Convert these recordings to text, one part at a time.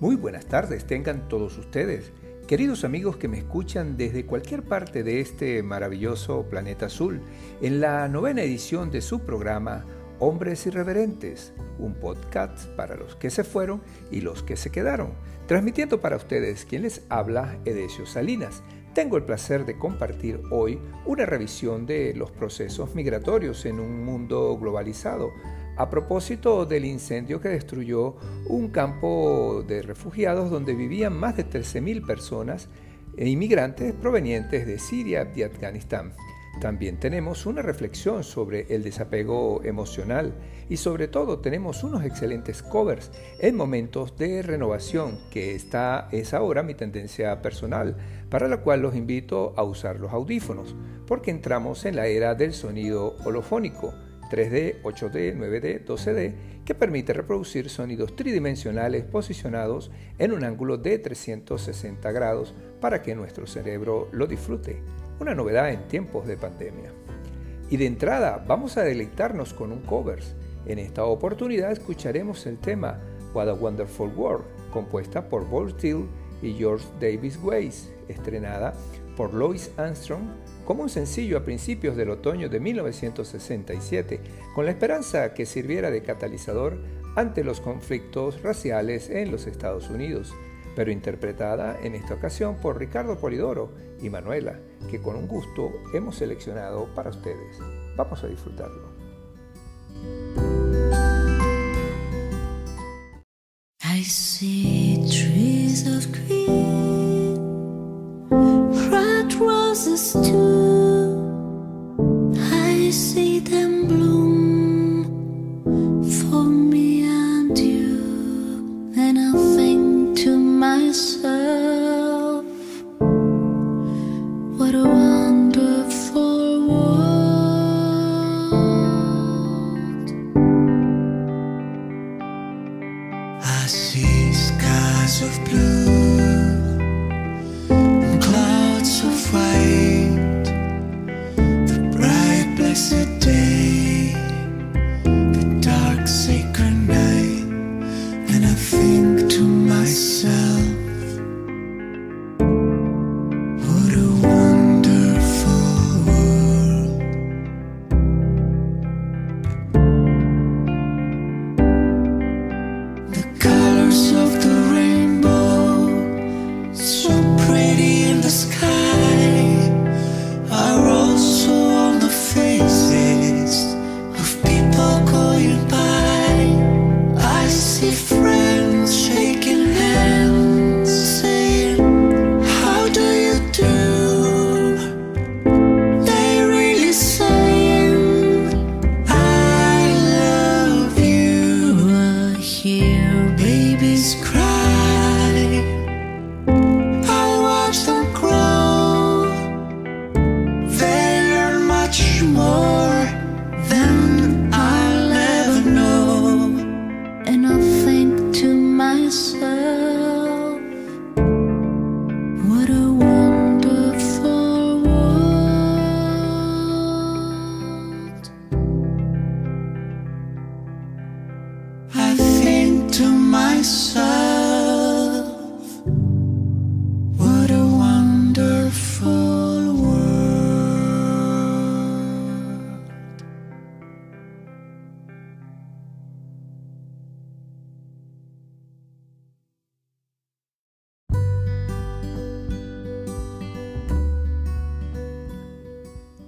Muy buenas tardes, tengan todos ustedes, queridos amigos que me escuchan desde cualquier parte de este maravilloso planeta azul, en la novena edición de su programa Hombres Irreverentes, un podcast para los que se fueron y los que se quedaron, transmitiendo para ustedes. Quien les habla Edesio Salinas. Tengo el placer de compartir hoy una revisión de los procesos migratorios en un mundo globalizado a propósito del incendio que destruyó un campo de refugiados donde vivían más de 13.000 personas e inmigrantes provenientes de Siria y Afganistán. También tenemos una reflexión sobre el desapego emocional y sobre todo tenemos unos excelentes covers en momentos de renovación, que esta es ahora mi tendencia personal, para la cual los invito a usar los audífonos, porque entramos en la era del sonido holofónico 3D, 8D, 9D, 12D, que permite reproducir sonidos tridimensionales posicionados en un ángulo de 360 grados para que nuestro cerebro lo disfrute, una novedad en tiempos de pandemia. Y de entrada vamos a deleitarnos con un covers. En esta oportunidad escucharemos el tema What a Wonderful World, compuesta por Bob Steele y George Davis Weiss, estrenada por Louis Armstrong como un sencillo a principios del otoño de 1967, con la esperanza que sirviera de catalizador ante los conflictos raciales en los Estados Unidos, pero interpretada en esta ocasión por Ricardo Polidoro y Manuela, que con un gusto hemos seleccionado para ustedes. Vamos a disfrutarlo. see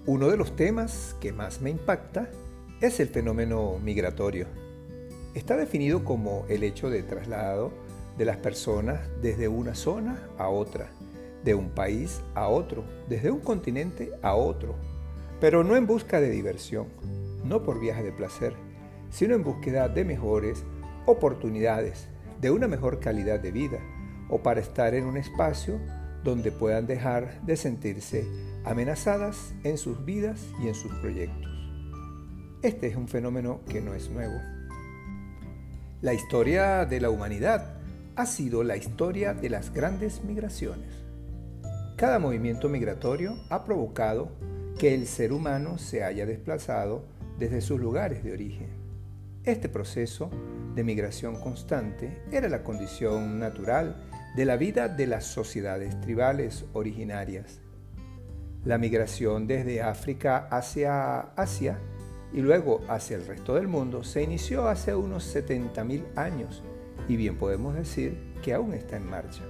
Uno de los temas que más me impacta es el fenómeno migratorio. Está definido como el hecho de traslado de las personas desde una zona a otra, de un país a otro, desde un continente a otro, pero no en busca de diversión, no por viaje de placer, sino en búsqueda de mejores oportunidades, de una mejor calidad de vida, o para estar en un espacio donde puedan dejar de sentirse amenazadas en sus vidas y en sus proyectos. Este es un fenómeno que no es nuevo. La historia de la humanidad ha sido la historia de las grandes migraciones. Cada movimiento migratorio ha provocado que el ser humano se haya desplazado desde sus lugares de origen. Este proceso de migración constante era la condición natural de la vida de las sociedades tribales originarias. La migración desde África hacia Asia y luego hacia el resto del mundo se inició hace unos 70.000 años y bien podemos decir que aún está en marcha.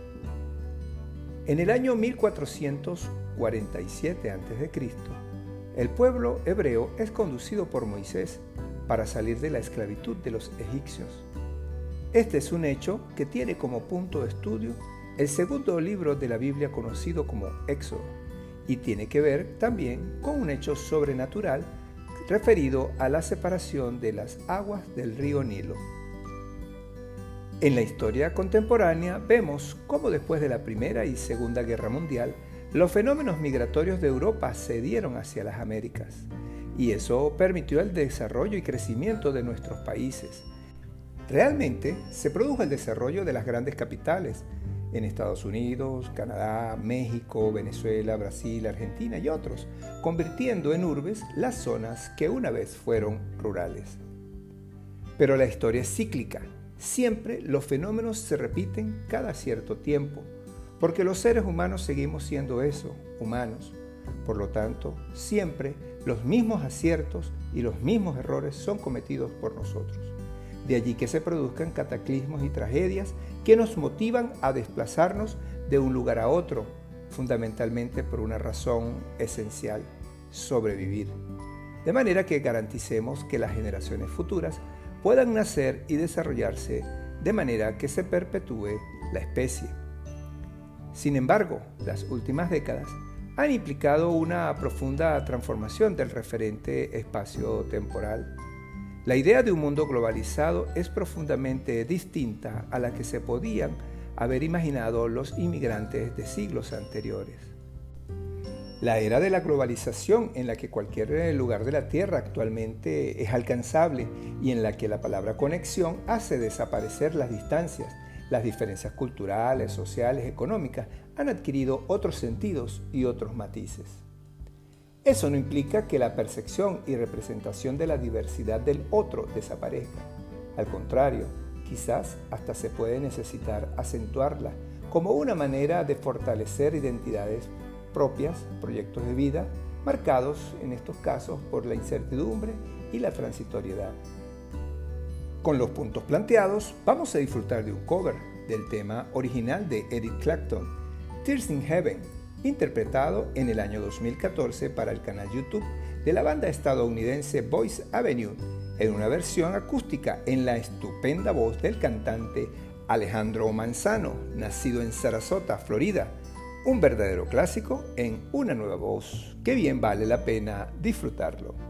En el año 1447 a.C., el pueblo hebreo es conducido por Moisés para salir de la esclavitud de los egipcios. Este es un hecho que tiene como punto de estudio el segundo libro de la Biblia conocido como Éxodo y tiene que ver también con un hecho sobrenatural referido a la separación de las aguas del río Nilo. En la historia contemporánea vemos cómo después de la Primera y Segunda Guerra Mundial, los fenómenos migratorios de Europa se dieron hacia las Américas, y eso permitió el desarrollo y crecimiento de nuestros países. Realmente se produjo el desarrollo de las grandes capitales, en Estados Unidos, Canadá, México, Venezuela, Brasil, Argentina y otros, convirtiendo en urbes las zonas que una vez fueron rurales. Pero la historia es cíclica Siempre los fenómenos se repiten cada cierto tiempo, porque los seres humanos seguimos siendo eso, humanos. Por lo tanto, siempre los mismos aciertos y los mismos errores son cometidos por nosotros. De allí que se produzcan cataclismos y tragedias que nos motivan a desplazarnos de un lugar a otro, fundamentalmente por una razón esencial, sobrevivir. De manera que garanticemos que las generaciones futuras puedan nacer y desarrollarse de manera que se perpetúe la especie. Sin embargo, las últimas décadas han implicado una profunda transformación del referente espacio-temporal. La idea de un mundo globalizado es profundamente distinta a la que se podían haber imaginado los inmigrantes de siglos anteriores. La era de la globalización en la que cualquier lugar de la Tierra actualmente es alcanzable y en la que la palabra conexión hace desaparecer las distancias, las diferencias culturales, sociales, económicas, han adquirido otros sentidos y otros matices. Eso no implica que la percepción y representación de la diversidad del otro desaparezca. Al contrario, quizás hasta se puede necesitar acentuarla como una manera de fortalecer identidades propias, proyectos de vida, marcados en estos casos por la incertidumbre y la transitoriedad. Con los puntos planteados, vamos a disfrutar de un cover del tema original de Eric Clapton, Tears in Heaven, interpretado en el año 2014 para el canal YouTube de la banda estadounidense Voice Avenue, en una versión acústica en la estupenda voz del cantante Alejandro Manzano, nacido en Sarasota, Florida, un verdadero clásico en una nueva voz que bien vale la pena disfrutarlo.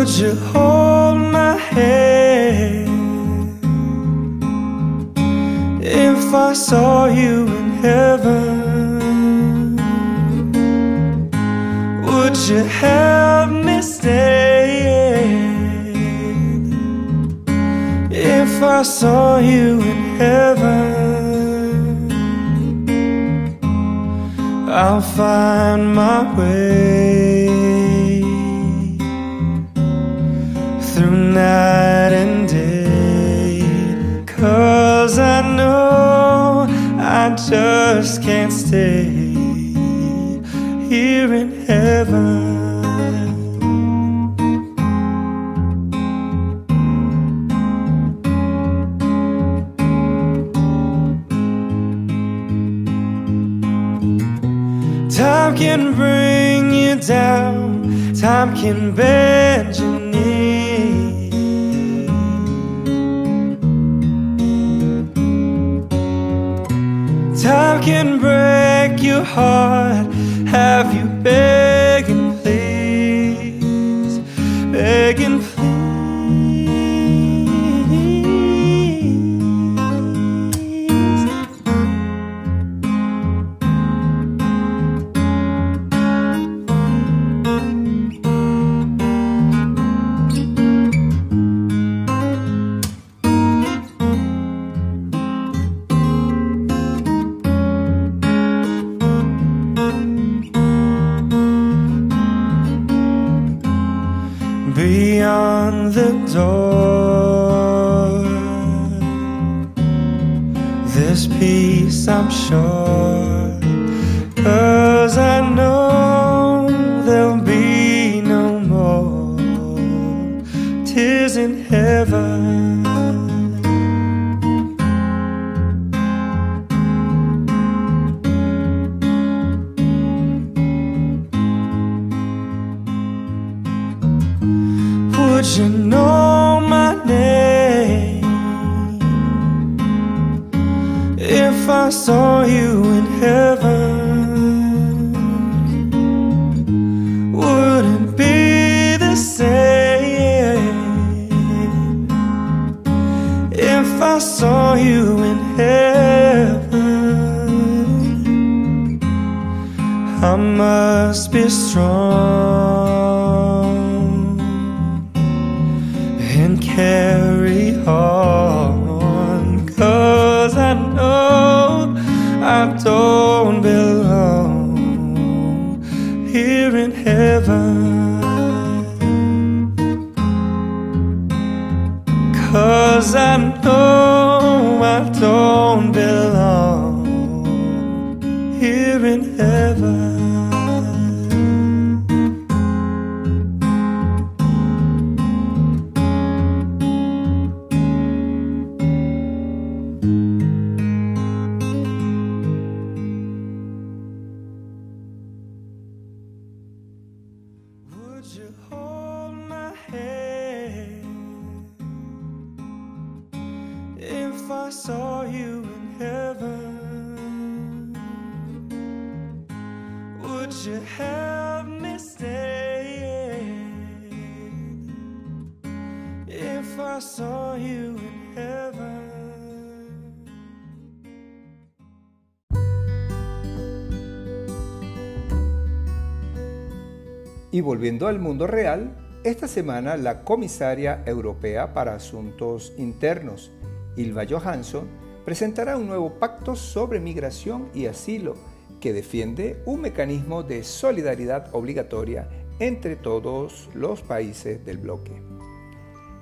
Would you hold my hand if I saw you in heaven? Would you help me stay if I saw you in heaven? I'll find my way night and day Cause I know I just can't stay here in heaven. Time can bring you down, time can bend can break your heart, have you begging, This peace, I'm sure, cause I know there'll be no more tears in heaven. Y volviendo al mundo real, esta semana la comisaria europea para Asuntos Internos, Ilva Johansson, presentará un nuevo pacto sobre migración y asilo que defiende un mecanismo de solidaridad obligatoria entre todos los países del bloque.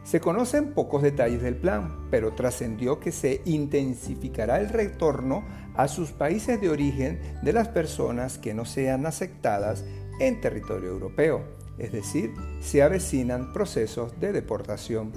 Se conocen pocos detalles del plan, pero trascendió que se intensificará el retorno a sus países de origen de las personas que no sean aceptadas en territorio europeo, es decir, se avecinan procesos de deportación.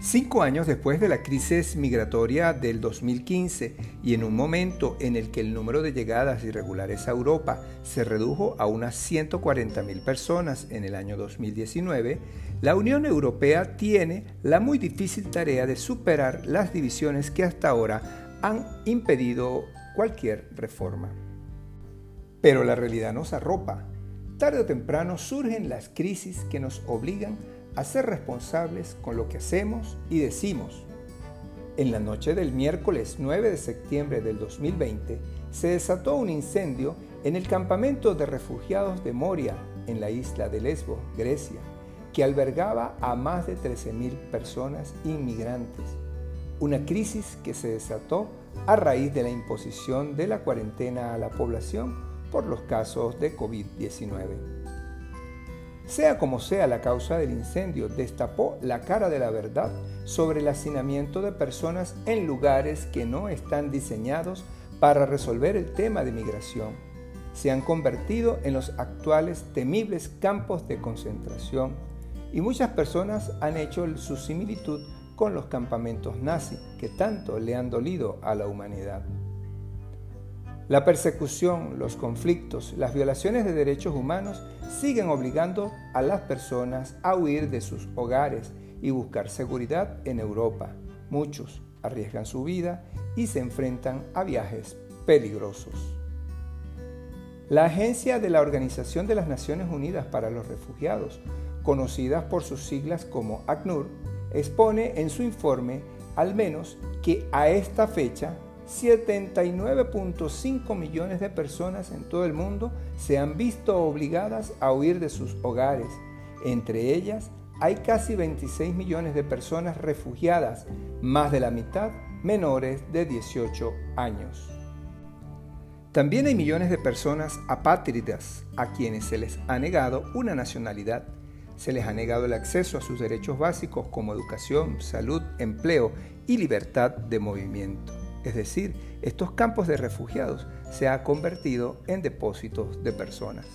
Cinco años después de la crisis migratoria del 2015 y en un momento en el que el número de llegadas irregulares a Europa se redujo a unas 140.000 personas en el año 2019, la Unión Europea tiene la muy difícil tarea de superar las divisiones que hasta ahora han impedido cualquier reforma. Pero la realidad nos arropa. Tarde o temprano surgen las crisis que nos obligan a ser responsables con lo que hacemos y decimos. En la noche del miércoles 9 de septiembre del 2020 se desató un incendio en el campamento de refugiados de Moria, en la isla de Lesbos, Grecia, que albergaba a más de 13.000 personas inmigrantes. Una crisis que se desató a raíz de la imposición de la cuarentena a la población por los casos de COVID-19. Sea como sea la causa del incendio, destapó la cara de la verdad sobre el hacinamiento de personas en lugares que no están diseñados para resolver el tema de migración. Se han convertido en los actuales temibles campos de concentración y muchas personas han hecho su similitud con los campamentos nazis que tanto le han dolido a la humanidad. La persecución, los conflictos, las violaciones de derechos humanos siguen obligando a las personas a huir de sus hogares y buscar seguridad en Europa. Muchos arriesgan su vida y se enfrentan a viajes peligrosos. La Agencia de la Organización de las Naciones Unidas para los Refugiados, conocida por sus siglas como ACNUR, expone en su informe al menos que a esta fecha 79.5 millones de personas en todo el mundo se han visto obligadas a huir de sus hogares. Entre ellas hay casi 26 millones de personas refugiadas, más de la mitad menores de 18 años. También hay millones de personas apátridas a quienes se les ha negado una nacionalidad. Se les ha negado el acceso a sus derechos básicos como educación, salud, empleo y libertad de movimiento es decir, estos campos de refugiados se han convertido en depósitos de personas.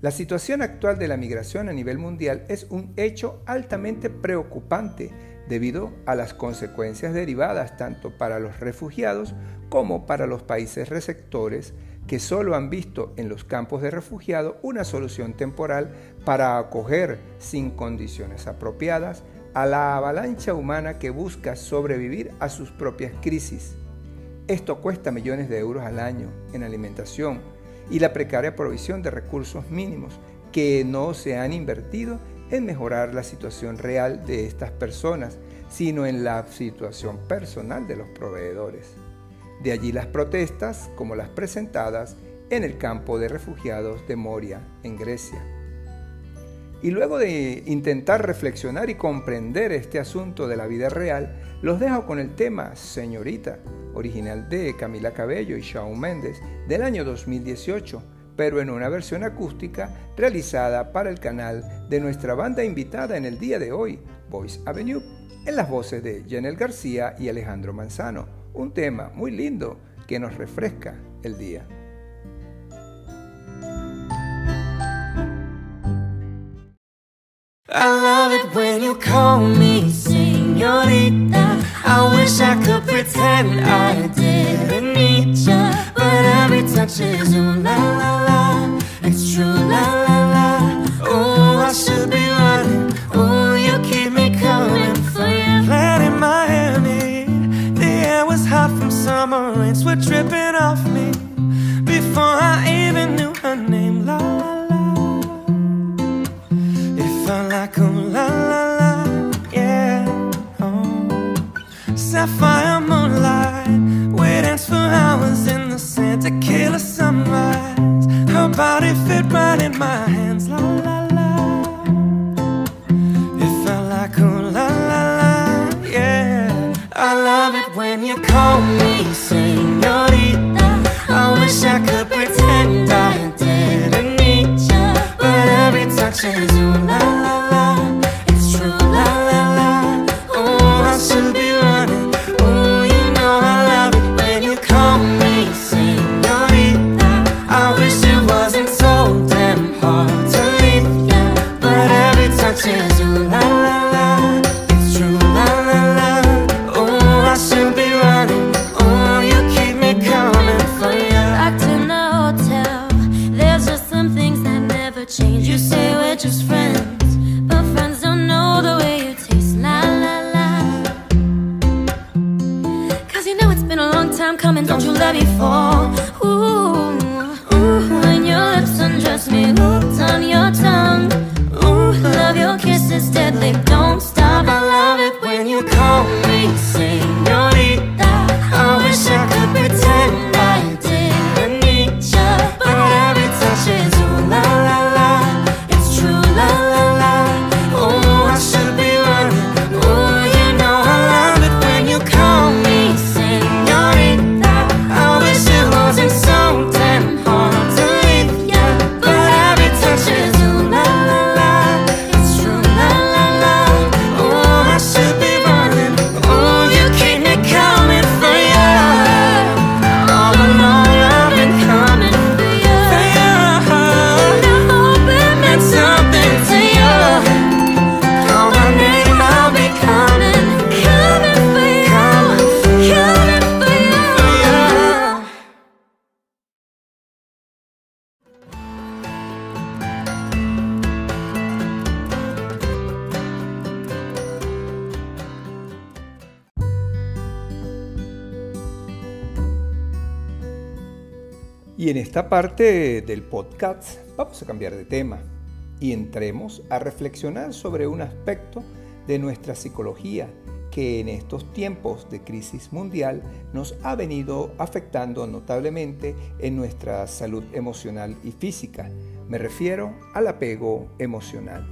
La situación actual de la migración a nivel mundial es un hecho altamente preocupante debido a las consecuencias derivadas tanto para los refugiados como para los países receptores que solo han visto en los campos de refugiados una solución temporal para acoger sin condiciones apropiadas a la avalancha humana que busca sobrevivir a sus propias crisis. Esto cuesta millones de euros al año en alimentación y la precaria provisión de recursos mínimos que no se han invertido en mejorar la situación real de estas personas, sino en la situación personal de los proveedores. De allí las protestas como las presentadas en el campo de refugiados de Moria, en Grecia. Y luego de intentar reflexionar y comprender este asunto de la vida real, los dejo con el tema Señorita, original de Camila Cabello y Shawn Mendes del año 2018, pero en una versión acústica realizada para el canal de nuestra banda invitada en el día de hoy, Voice Avenue, en las voces de Janel García y Alejandro Manzano. Un tema muy lindo que nos refresca el día. I love it when you call me señorita. I wish I could pretend I didn't need ya. But every touch is ooh la la la. It's true la la la. Oh, I should be running. From were dripping off me. Before I even knew her name, la la It felt like a la la la, yeah. Oh. Sapphire moonlight, we danced for hours in the sand, tequila sunrise. Her body fit right in my hands, la la la. It felt like a la la la, yeah. I love it when you call me. I could pretend I didn't need you, but every touch is ooh la la. Parte del podcast vamos a cambiar de tema y entremos a reflexionar sobre un aspecto de nuestra psicología que en estos tiempos de crisis mundial nos ha venido afectando notablemente en nuestra salud emocional y física. Me refiero al apego emocional.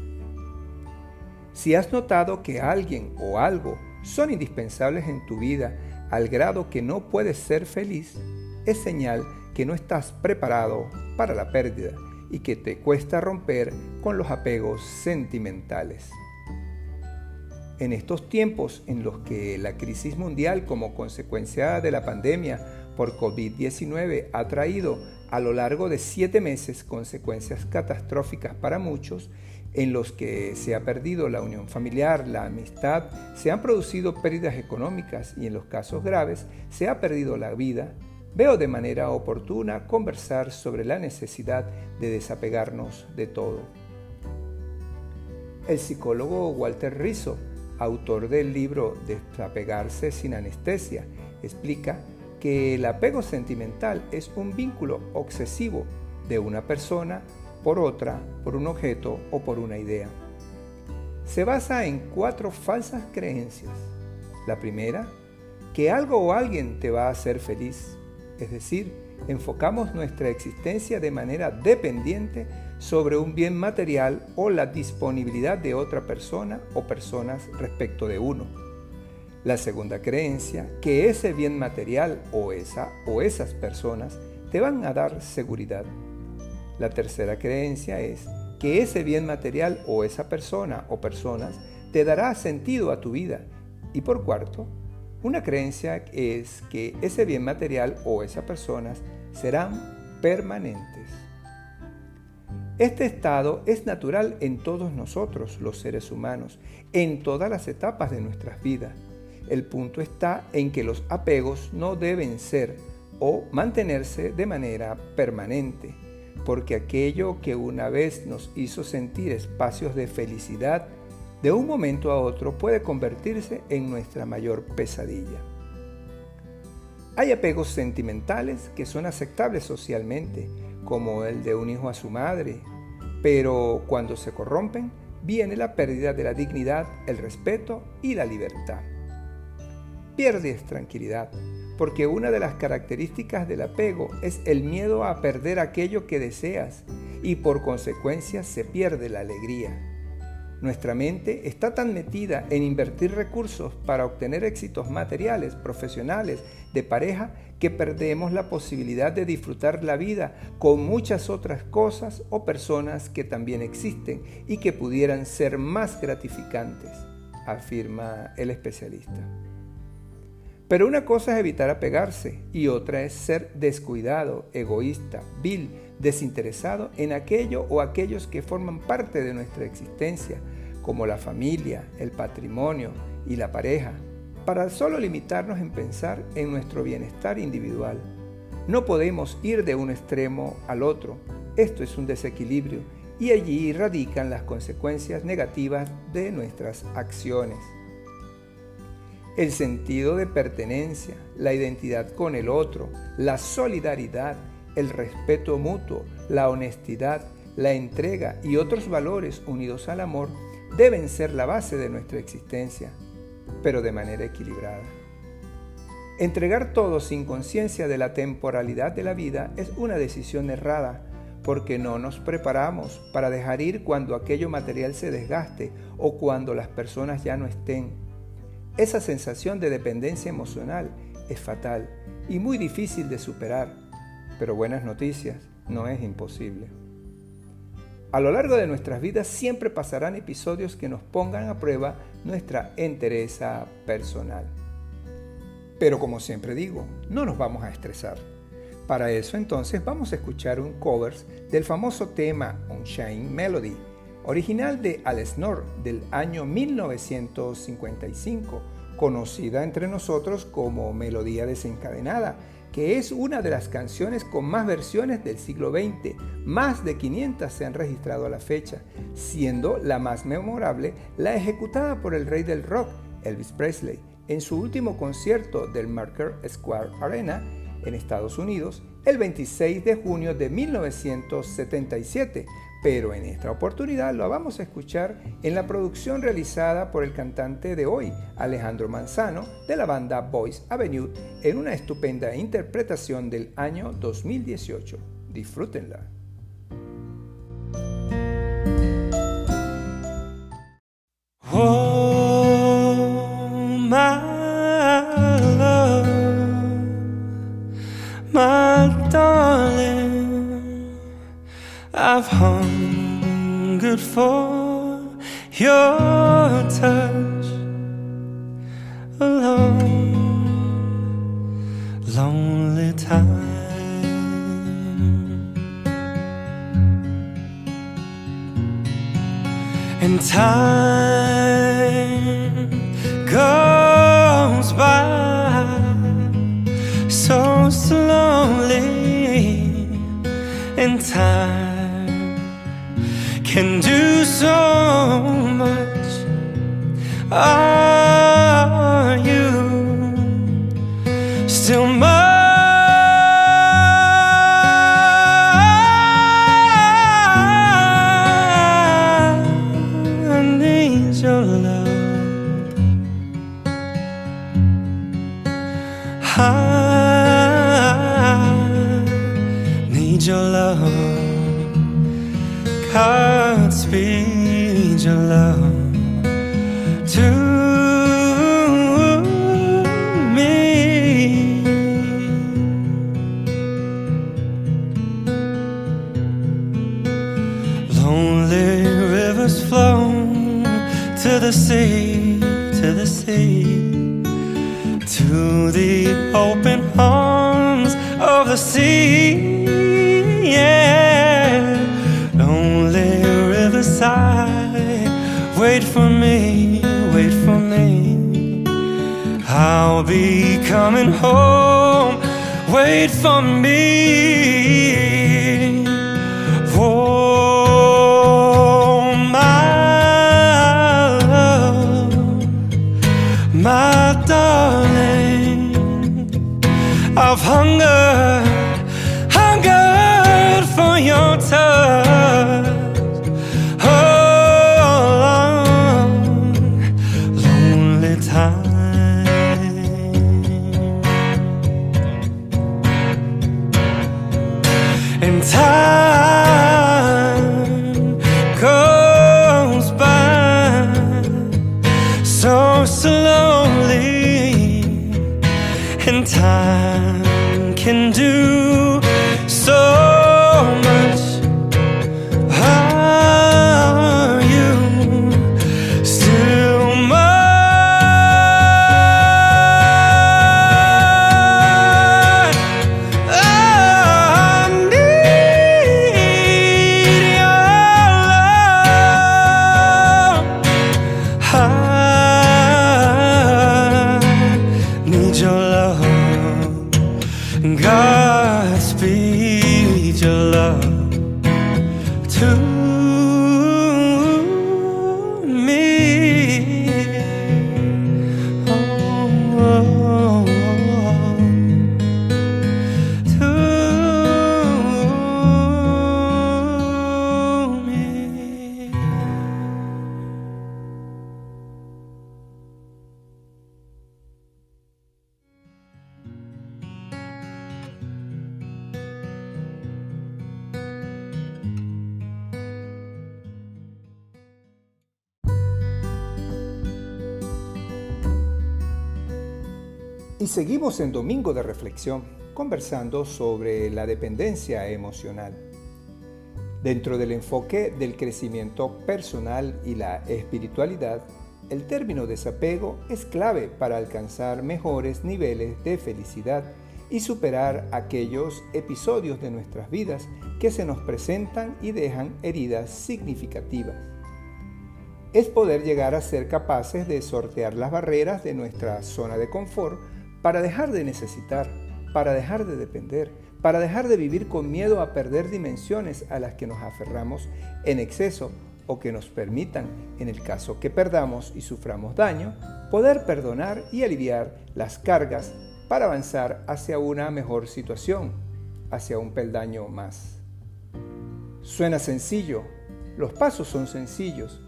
Si has notado que alguien o algo son indispensables en tu vida al grado que no puedes ser feliz, es señal que no estás preparado para la pérdida y que te cuesta romper con los apegos sentimentales. En estos tiempos en los que la crisis mundial como consecuencia de la pandemia por COVID-19 ha traído a lo largo de siete meses consecuencias catastróficas para muchos, en los que se ha perdido la unión familiar, la amistad, se han producido pérdidas económicas y en los casos graves se ha perdido la vida, veo de manera oportuna conversar sobre la necesidad de desapegarnos de todo. El psicólogo Walter Rizzo autor del libro Desapegarse sin anestesia, explica que el apego sentimental es un vínculo obsesivo de una persona por otra, por un objeto o por una idea. Se basa en cuatro falsas creencias. La primera, que algo o alguien te va a hacer feliz, es decir, enfocamos nuestra existencia de manera dependiente sobre un bien material o la disponibilidad de otra persona o personas respecto de uno. La segunda creencia, que ese bien material o esa o esas personas te van a dar seguridad. La tercera creencia es que ese bien material o esa persona o personas te dará sentido a tu vida. Y por cuarto, una creencia es que ese bien material o esas personas serán permanentes. Este estado es natural en todos nosotros, los seres humanos, en todas las etapas de nuestras vidas. El punto está en que los apegos no deben ser o mantenerse de manera permanente, porque aquello que una vez nos hizo sentir espacios de felicidad, de un momento a otro puede convertirse en nuestra mayor pesadilla. Hay apegos sentimentales que son aceptables socialmente, como el de un hijo a su madre, pero cuando se corrompen, viene la pérdida de la dignidad, el respeto y la libertad. Pierdes tranquilidad, porque una de las características del apego es el miedo a perder aquello que deseas y por consecuencia se pierde la alegría. Nuestra mente está tan metida en invertir recursos para obtener éxitos materiales, profesionales, de pareja, que perdemos la posibilidad de disfrutar la vida con muchas otras cosas o personas que también existen y que pudieran ser más gratificantes, afirma el especialista. Pero una cosa es evitar apegarse y otra es ser descuidado, egoísta, vil, desinteresado en aquello o aquellos que forman parte de nuestra existencia, como la familia, el patrimonio y la pareja, para solo limitarnos en pensar en nuestro bienestar individual. No podemos ir de un extremo al otro. Esto es un desequilibrio y allí radican las consecuencias negativas de nuestras acciones. El sentido de pertenencia, la identidad con el otro, la solidaridad, el respeto mutuo, la honestidad, la entrega y otros valores unidos al amor deben ser la base de nuestra existencia, pero de manera equilibrada. Entregar todo sin conciencia de la temporalidad de la vida es una decisión errada, porque no nos preparamos para dejar ir cuando aquello material se desgaste o cuando las personas ya no estén. Esa sensación de dependencia emocional es fatal y muy difícil de superar pero buenas noticias, no es imposible. A lo largo de nuestras vidas siempre pasarán episodios que nos pongan a prueba nuestra entereza personal. Pero como siempre digo, no nos vamos a estresar. Para eso entonces vamos a escuchar un cover del famoso tema Unchained Melody, original de Al Snor del año 1955, conocida entre nosotros como Melodía desencadenada que es una de las canciones con más versiones del siglo XX. Más de 500 se han registrado a la fecha, siendo la más memorable la ejecutada por el rey del rock, Elvis Presley, en su último concierto del Marker Square Arena en Estados Unidos el 26 de junio de 1977, pero en esta oportunidad lo vamos a escuchar en la producción realizada por el cantante de hoy, Alejandro Manzano, de la banda Boys Avenue, en una estupenda interpretación del año 2018. Disfrútenla. I've hungered for your touch a long, lonely time. And time goes by so slowly, and time can do so much. Are for me. En Domingo de Reflexión conversando sobre la dependencia emocional. Dentro del enfoque del crecimiento personal y la espiritualidad, el término desapego es clave para alcanzar mejores niveles de felicidad y superar aquellos episodios de nuestras vidas que se nos presentan y dejan heridas significativas. Es poder llegar a ser capaces de sortear las barreras de nuestra zona de confort para dejar de necesitar, para dejar de depender, para dejar de vivir con miedo a perder dimensiones a las que nos aferramos en exceso o que nos permitan, en el caso que perdamos y suframos daño, poder perdonar y aliviar las cargas para avanzar hacia una mejor situación, hacia un peldaño más. Suena sencillo, los pasos son sencillos.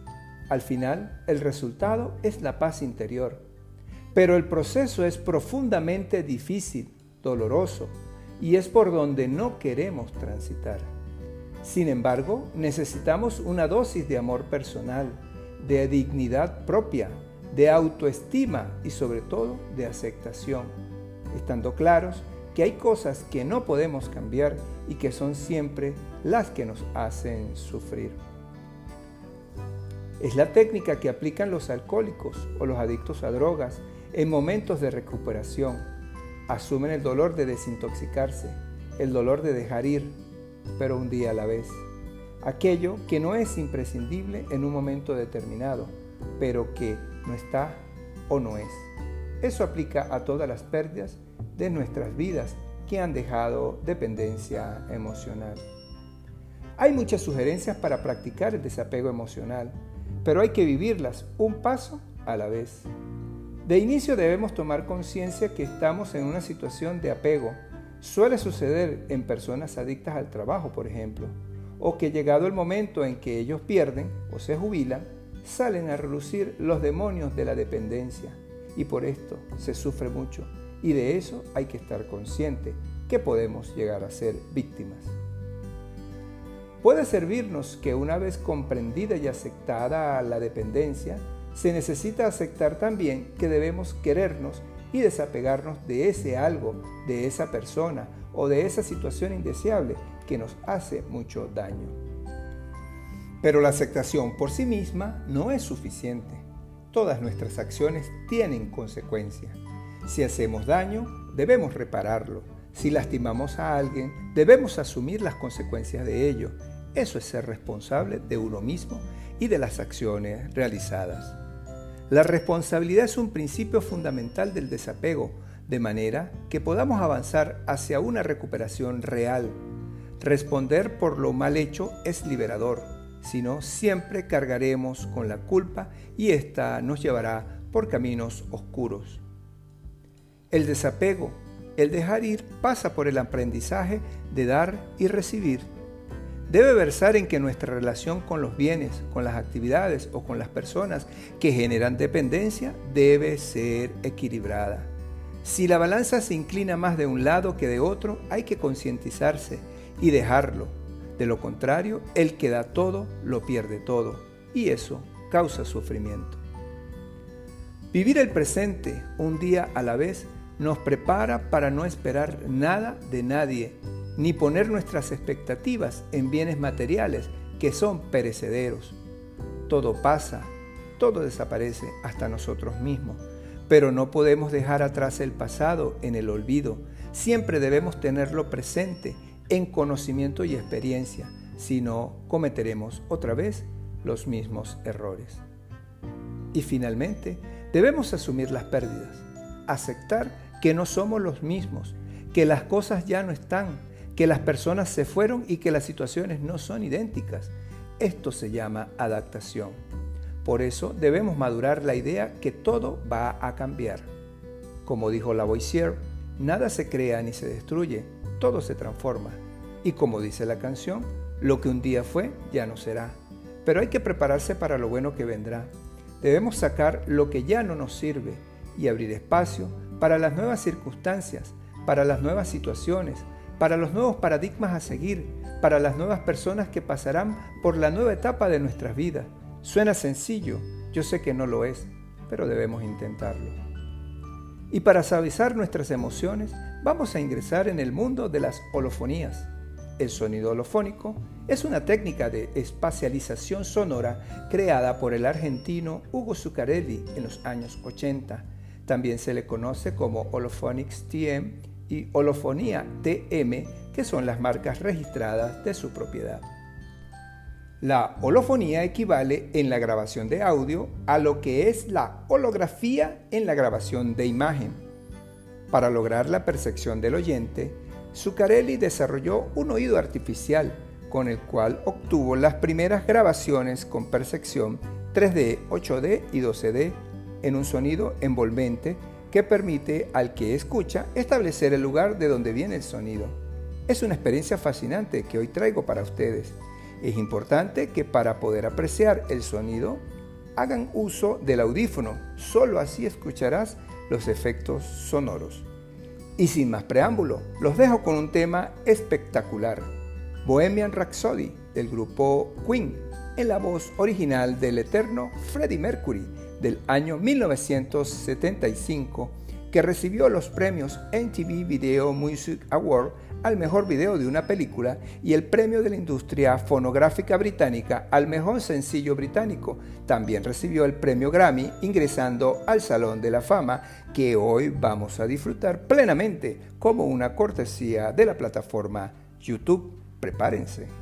Al final, el resultado es la paz interior. Pero el proceso es profundamente difícil, doloroso, y es por donde no queremos transitar. Sin embargo, necesitamos una dosis de amor personal, de dignidad propia, de autoestima y sobre todo de aceptación, estando claros que hay cosas que no podemos cambiar y que son siempre las que nos hacen sufrir. Es la técnica que aplican los alcohólicos o los adictos a drogas en momentos de recuperación. Asumen el dolor de desintoxicarse, el dolor de dejar ir, pero un día a la vez. Aquello que no es imprescindible en un momento determinado, pero que no está o no es. Eso aplica a todas las pérdidas de nuestras vidas que han dejado dependencia emocional. Hay muchas sugerencias para practicar el desapego emocional, pero hay que vivirlas un paso a la vez. De inicio debemos tomar conciencia que estamos en una situación de apego. Suele suceder en personas adictas al trabajo, por ejemplo, o que llegado el momento en que ellos pierden o se jubilan, salen a relucir los demonios de la dependencia. Y por esto se sufre mucho. Y de eso hay que estar consciente, que podemos llegar a ser víctimas. Puede servirnos que una vez comprendida y aceptada la dependencia, se necesita aceptar también que debemos querernos y desapegarnos de ese algo, de esa persona o de esa situación indeseable que nos hace mucho daño. Pero la aceptación por sí misma no es suficiente. Todas nuestras acciones tienen consecuencias. Si hacemos daño, debemos repararlo. Si lastimamos a alguien, debemos asumir las consecuencias de ello. Eso es ser responsable de uno mismo y de las acciones realizadas. La responsabilidad es un principio fundamental del desapego, de manera que podamos avanzar hacia una recuperación real. Responder por lo mal hecho es liberador, si no siempre cargaremos con la culpa y ésta nos llevará por caminos oscuros. El desapego, el dejar ir, pasa por el aprendizaje de dar y recibir debe versar en que nuestra relación con los bienes, con las actividades o con las personas que generan dependencia debe ser equilibrada. Si la balanza se inclina más de un lado que de otro, hay que concientizarse y dejarlo. De lo contrario, el que da todo lo pierde todo y eso causa sufrimiento. Vivir el presente un día a la vez nos prepara para no esperar nada de nadie ni poner nuestras expectativas en bienes materiales que son perecederos. Todo pasa, todo desaparece hasta nosotros mismos, pero no podemos dejar atrás el pasado en el olvido. Siempre debemos tenerlo presente en conocimiento y experiencia, si no cometeremos otra vez los mismos errores. Y finalmente, debemos asumir las pérdidas, aceptar que no somos los mismos, que las cosas ya no están, que las personas se fueron y que las situaciones no son idénticas. Esto se llama adaptación. Por eso debemos madurar la idea que todo va a cambiar. Como dijo Lavoisier, nada se crea ni se destruye, todo se transforma. Y como dice la canción, lo que un día fue ya no será. Pero hay que prepararse para lo bueno que vendrá. Debemos sacar lo que ya no nos sirve y abrir espacio para las nuevas circunstancias, para las nuevas situaciones, para los nuevos paradigmas a seguir, para las nuevas personas que pasarán por la nueva etapa de nuestras vidas. Suena sencillo, yo sé que no lo es, pero debemos intentarlo. Y para suavizar nuestras emociones, vamos a ingresar en el mundo de las holofonías. El sonido holofónico es una técnica de espacialización sonora creada por el argentino Hugo Zuccarelli en los años 80. También se le conoce como Holophonics TM y holofonía TM, que son las marcas registradas de su propiedad. La holofonía equivale en la grabación de audio a lo que es la holografía en la grabación de imagen. Para lograr la percepción del oyente, Zuccarelli desarrolló un oído artificial con el cual obtuvo las primeras grabaciones con percepción 3D, 8D y 12D en un sonido envolvente que permite al que escucha establecer el lugar de donde viene el sonido. Es una experiencia fascinante que hoy traigo para ustedes. Es importante que para poder apreciar el sonido hagan uso del audífono, solo así escucharás los efectos sonoros. Y sin más preámbulo, los dejo con un tema espectacular, Bohemian Rhapsody del grupo Queen, en la voz original del eterno Freddie Mercury del año 1975, que recibió los premios MTV Video Music Award al mejor video de una película y el premio de la industria fonográfica británica al mejor sencillo británico. También recibió el premio Grammy ingresando al Salón de la Fama que hoy vamos a disfrutar plenamente como una cortesía de la plataforma YouTube. Prepárense.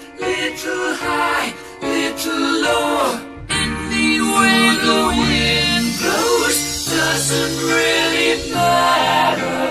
little high, little low. The wind blows doesn't really matter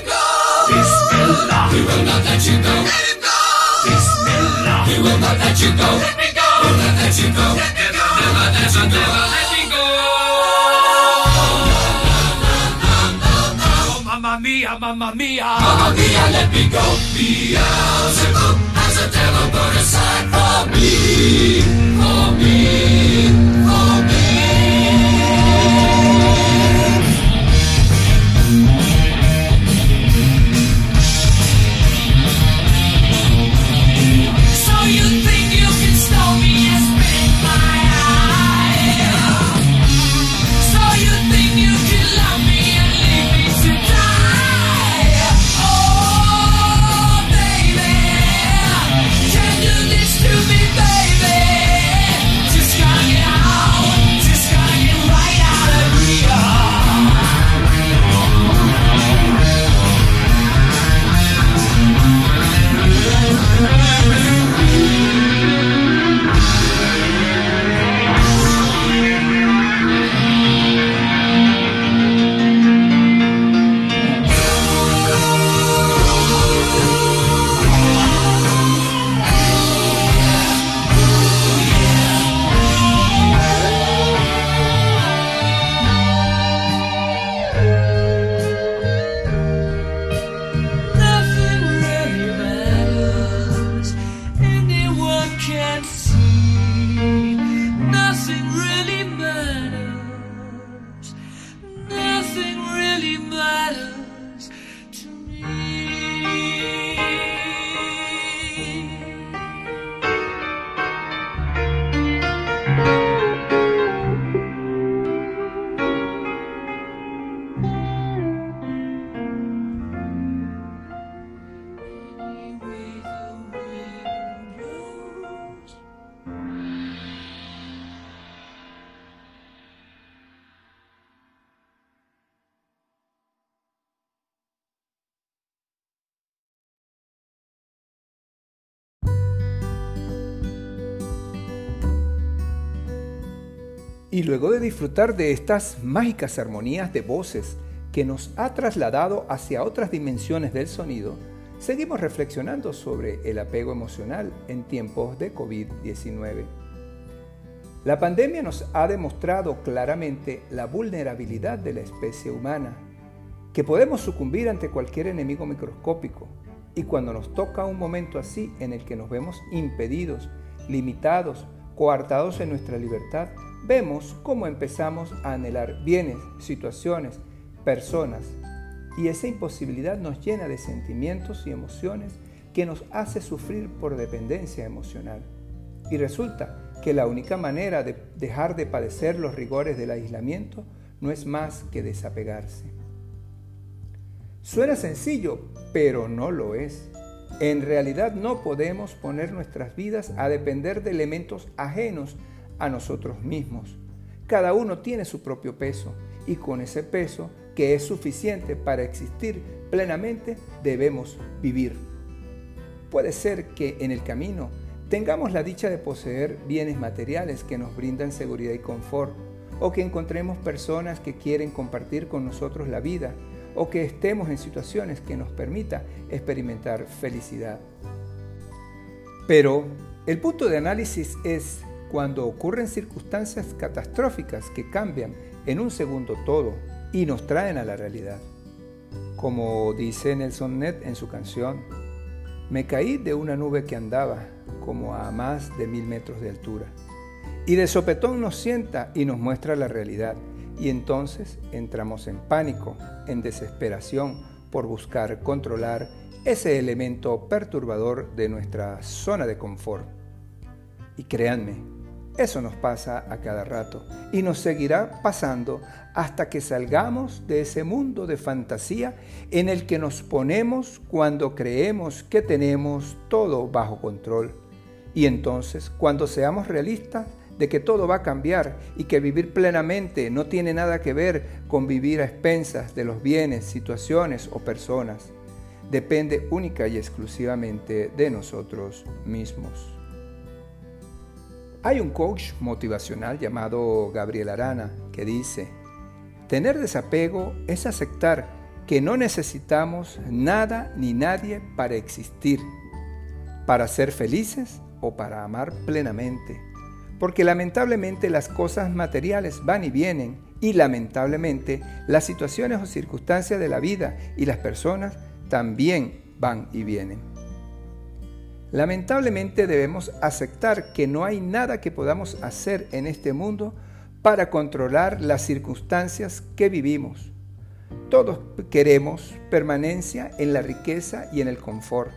Let him go. Bismillah. We will not let you go. Let him go. Bismillah. We will not let you go. Let me go. We'll not let you go. Let me go. Never let you go. Let me go. Oh, mamma mia, mamma mia. Mamma mia, let me go. Beelzebub has a devil put aside for me. For Y luego de disfrutar de estas mágicas armonías de voces que nos ha trasladado hacia otras dimensiones del sonido, seguimos reflexionando sobre el apego emocional en tiempos de COVID-19. La pandemia nos ha demostrado claramente la vulnerabilidad de la especie humana, que podemos sucumbir ante cualquier enemigo microscópico, y cuando nos toca un momento así en el que nos vemos impedidos, limitados, coartados en nuestra libertad, vemos cómo empezamos a anhelar bienes, situaciones, personas, y esa imposibilidad nos llena de sentimientos y emociones que nos hace sufrir por dependencia emocional. Y resulta que la única manera de dejar de padecer los rigores del aislamiento no es más que desapegarse. Suena sencillo, pero no lo es. En realidad no podemos poner nuestras vidas a depender de elementos ajenos a nosotros mismos. Cada uno tiene su propio peso y con ese peso, que es suficiente para existir plenamente, debemos vivir. Puede ser que en el camino tengamos la dicha de poseer bienes materiales que nos brindan seguridad y confort, o que encontremos personas que quieren compartir con nosotros la vida o que estemos en situaciones que nos permita experimentar felicidad. Pero el punto de análisis es cuando ocurren circunstancias catastróficas que cambian en un segundo todo y nos traen a la realidad. Como dice Nelson Ned en su canción, me caí de una nube que andaba como a más de mil metros de altura. Y de sopetón nos sienta y nos muestra la realidad. Y entonces entramos en pánico, en desesperación por buscar controlar ese elemento perturbador de nuestra zona de confort. Y créanme, eso nos pasa a cada rato y nos seguirá pasando hasta que salgamos de ese mundo de fantasía en el que nos ponemos cuando creemos que tenemos todo bajo control. Y entonces, cuando seamos realistas, de que todo va a cambiar y que vivir plenamente no tiene nada que ver con vivir a expensas de los bienes, situaciones o personas. Depende única y exclusivamente de nosotros mismos. Hay un coach motivacional llamado Gabriel Arana que dice, tener desapego es aceptar que no necesitamos nada ni nadie para existir, para ser felices o para amar plenamente porque lamentablemente las cosas materiales van y vienen y lamentablemente las situaciones o circunstancias de la vida y las personas también van y vienen. Lamentablemente debemos aceptar que no hay nada que podamos hacer en este mundo para controlar las circunstancias que vivimos. Todos queremos permanencia en la riqueza y en el confort.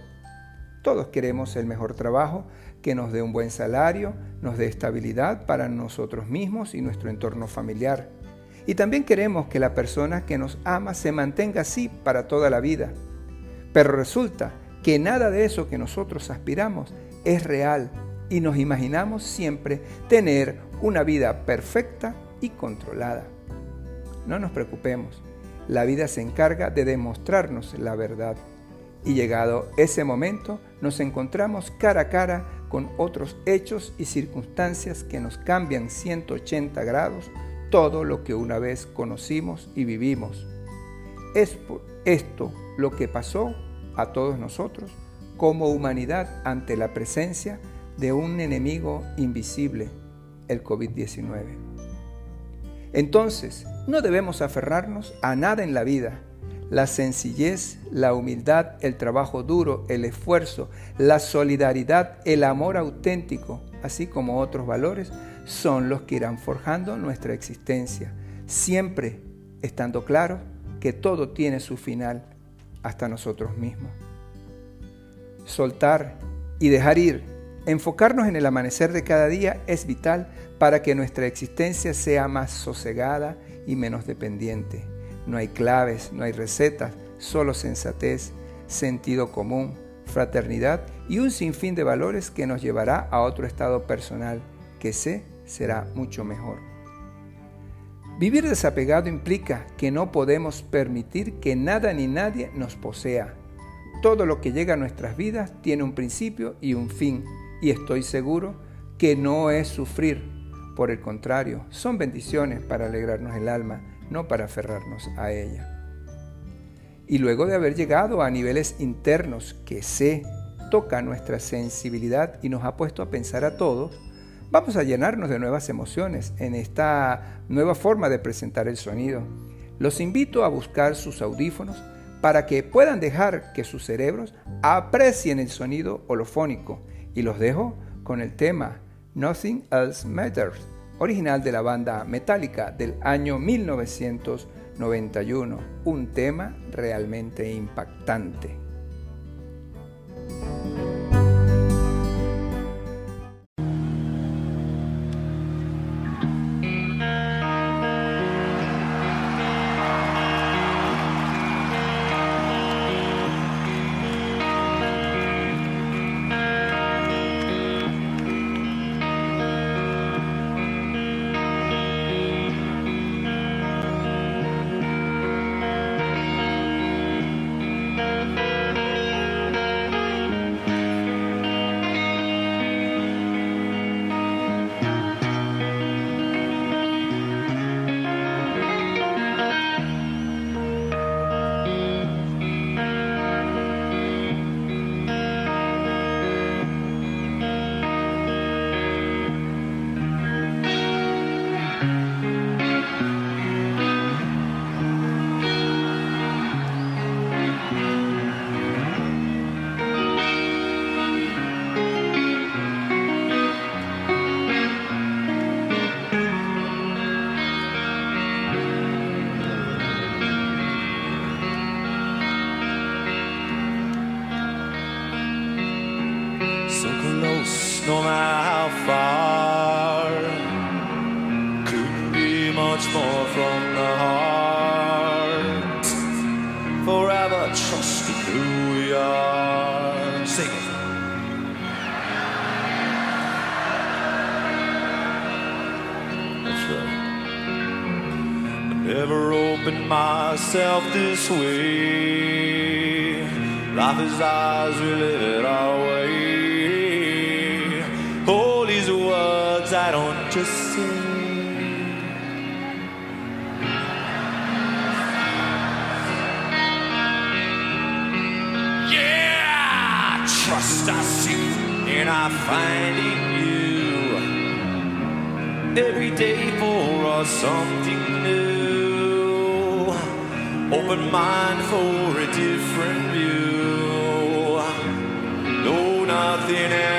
Todos queremos el mejor trabajo, que nos dé un buen salario, nos dé estabilidad para nosotros mismos y nuestro entorno familiar. Y también queremos que la persona que nos ama se mantenga así para toda la vida. Pero resulta que nada de eso que nosotros aspiramos es real y nos imaginamos siempre tener una vida perfecta y controlada. No nos preocupemos, la vida se encarga de demostrarnos la verdad. Y llegado ese momento, nos encontramos cara a cara con otros hechos y circunstancias que nos cambian 180 grados todo lo que una vez conocimos y vivimos. Es por esto lo que pasó a todos nosotros como humanidad ante la presencia de un enemigo invisible, el COVID-19. Entonces, no debemos aferrarnos a nada en la vida, la sencillez, la humildad, el trabajo duro, el esfuerzo, la solidaridad, el amor auténtico, así como otros valores, son los que irán forjando nuestra existencia, siempre estando claro que todo tiene su final hasta nosotros mismos. Soltar y dejar ir, enfocarnos en el amanecer de cada día es vital para que nuestra existencia sea más sosegada y menos dependiente. No hay claves, no hay recetas, solo sensatez, sentido común, fraternidad y un sinfín de valores que nos llevará a otro estado personal que sé será mucho mejor. Vivir desapegado implica que no podemos permitir que nada ni nadie nos posea. Todo lo que llega a nuestras vidas tiene un principio y un fin, y estoy seguro que no es sufrir, Por el contrario, son bendiciones para alegrarnos el alma, no para aferrarnos a ella. Y luego de haber llegado a niveles internos que sé toca nuestra sensibilidad y nos ha puesto a pensar a todos, vamos a llenarnos de nuevas emociones en esta nueva forma de presentar el sonido. Los invito a buscar sus audífonos para que puedan dejar que sus cerebros aprecien el sonido holofónico y los dejo con el tema Nothing Else Matters, original de la banda Metallica del año 1991, un tema realmente impactante. Myself this way. Life is ours, we live it our way. All these words I don't just say. Yeah, trust I seek and I find in you every day for us something open mind for a different view. No, nothing else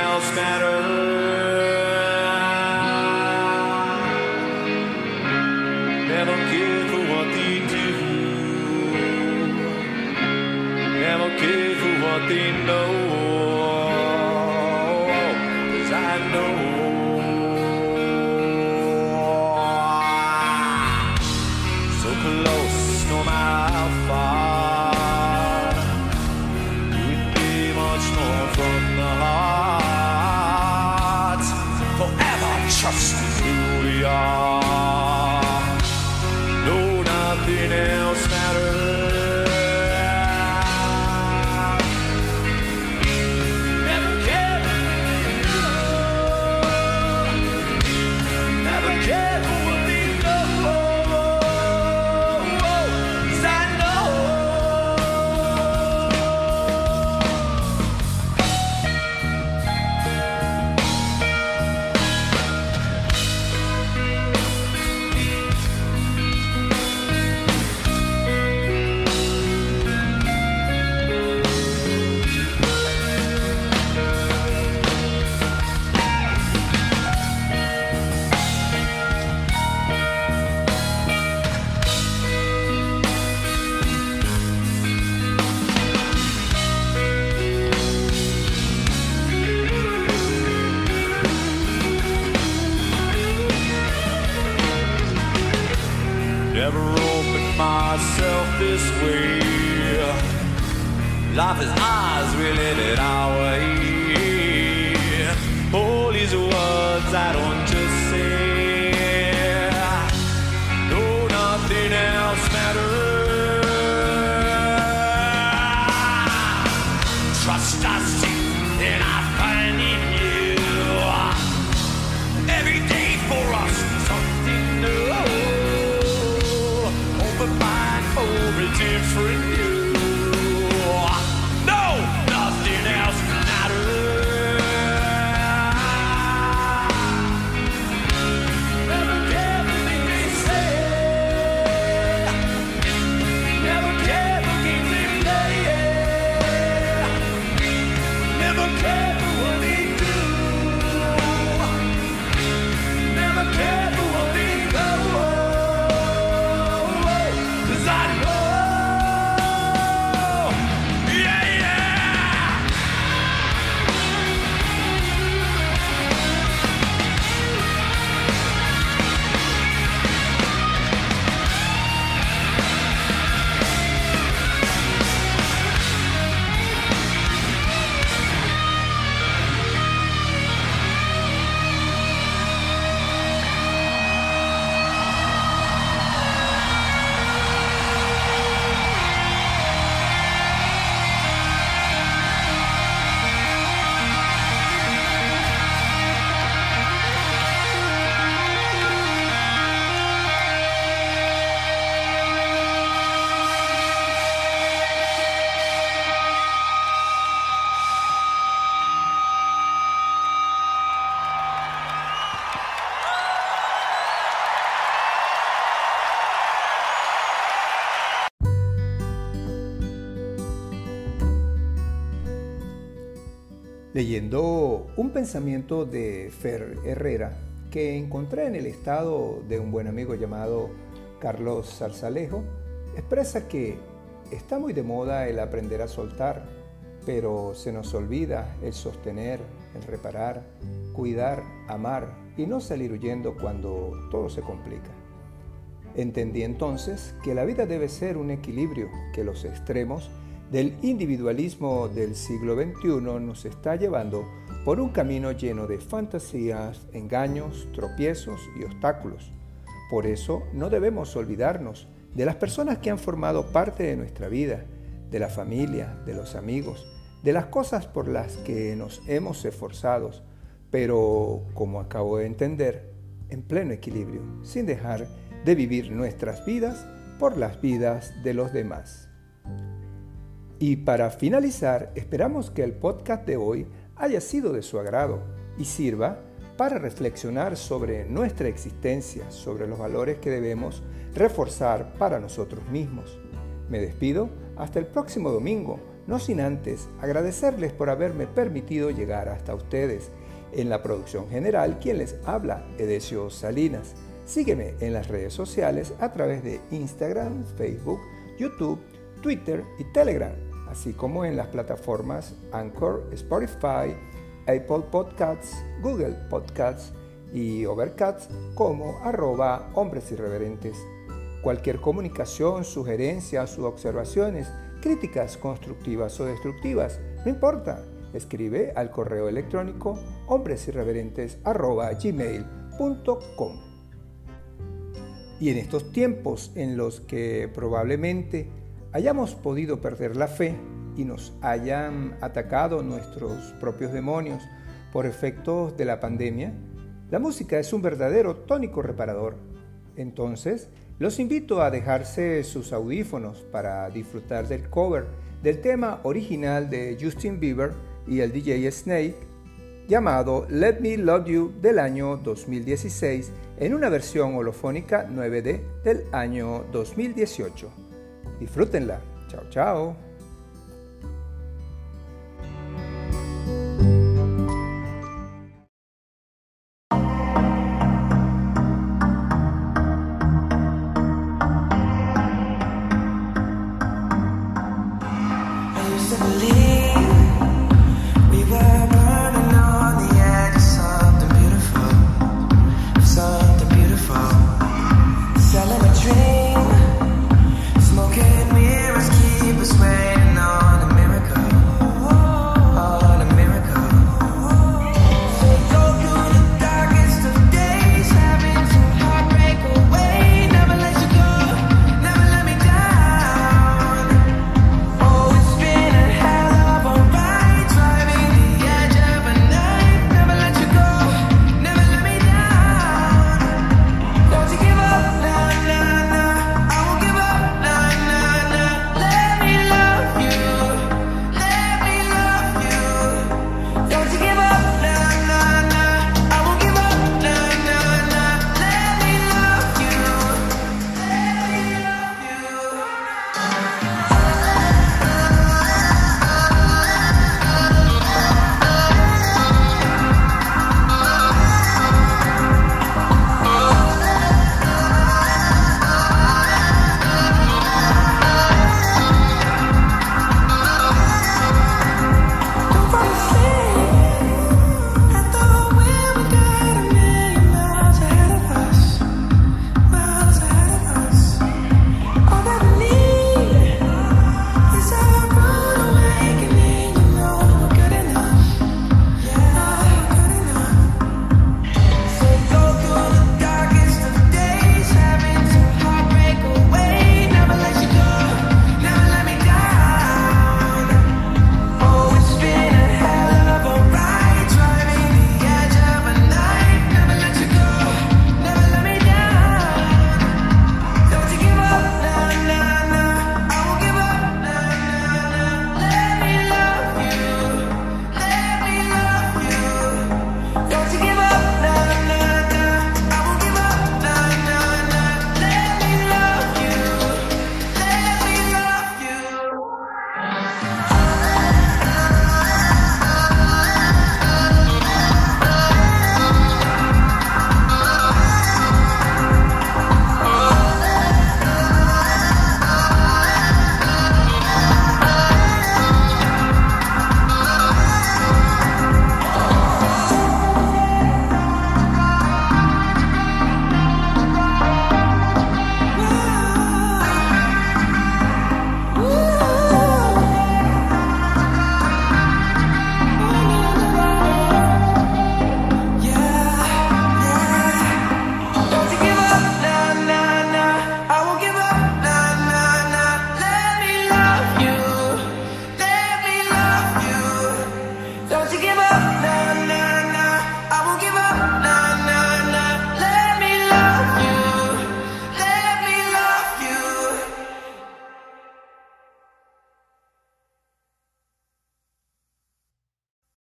leyendo un pensamiento de Fer Herrera que encontré en el estado de un buen amigo llamado Carlos Zarzalejo, expresa que está muy de moda el aprender a soltar, pero se nos olvida el sostener, el reparar, cuidar, amar y no salir huyendo cuando todo se complica. Entendí entonces que la vida debe ser un equilibrio, que los extremos del individualismo del siglo XXI nos está llevando por un camino lleno de fantasías, engaños, tropiezos y obstáculos. Por eso no debemos olvidarnos de las personas que han formado parte de nuestra vida, de la familia, de los amigos, de las cosas por las que nos hemos esforzado, pero como acabo de entender, en pleno equilibrio, sin dejar de vivir nuestras vidas por las vidas de los demás. Y para finalizar, esperamos que el podcast de hoy haya sido de su agrado y sirva para reflexionar sobre nuestra existencia, sobre los valores que debemos reforzar para nosotros mismos. Me despido hasta el próximo domingo, no sin antes agradecerles por haberme permitido llegar hasta ustedes. En la producción general, quien les habla, Edesio Salinas. Sígueme en las redes sociales a través de Instagram, Facebook, YouTube, Twitter y Telegram, así como en las plataformas Anchor, Spotify, Apple Podcasts, Google Podcasts y Overcast como arroba hombres irreverentes. Cualquier comunicación, sugerencias u observaciones, críticas constructivas o destructivas, no importa. Escribe al correo electrónico hombresirreverentes.gmail.com Y en estos tiempos en los que probablemente hayamos podido perder la fe y nos hayan atacado nuestros propios demonios por efectos de la pandemia, la música es un verdadero tónico reparador. Entonces, los invito a dejarse sus audífonos para disfrutar del cover del tema original de Justin Bieber y el DJ Snake llamado Let Me Love You del año 2016 en una versión holofónica 9D del año 2018. Disfrútenla. Chao, chao.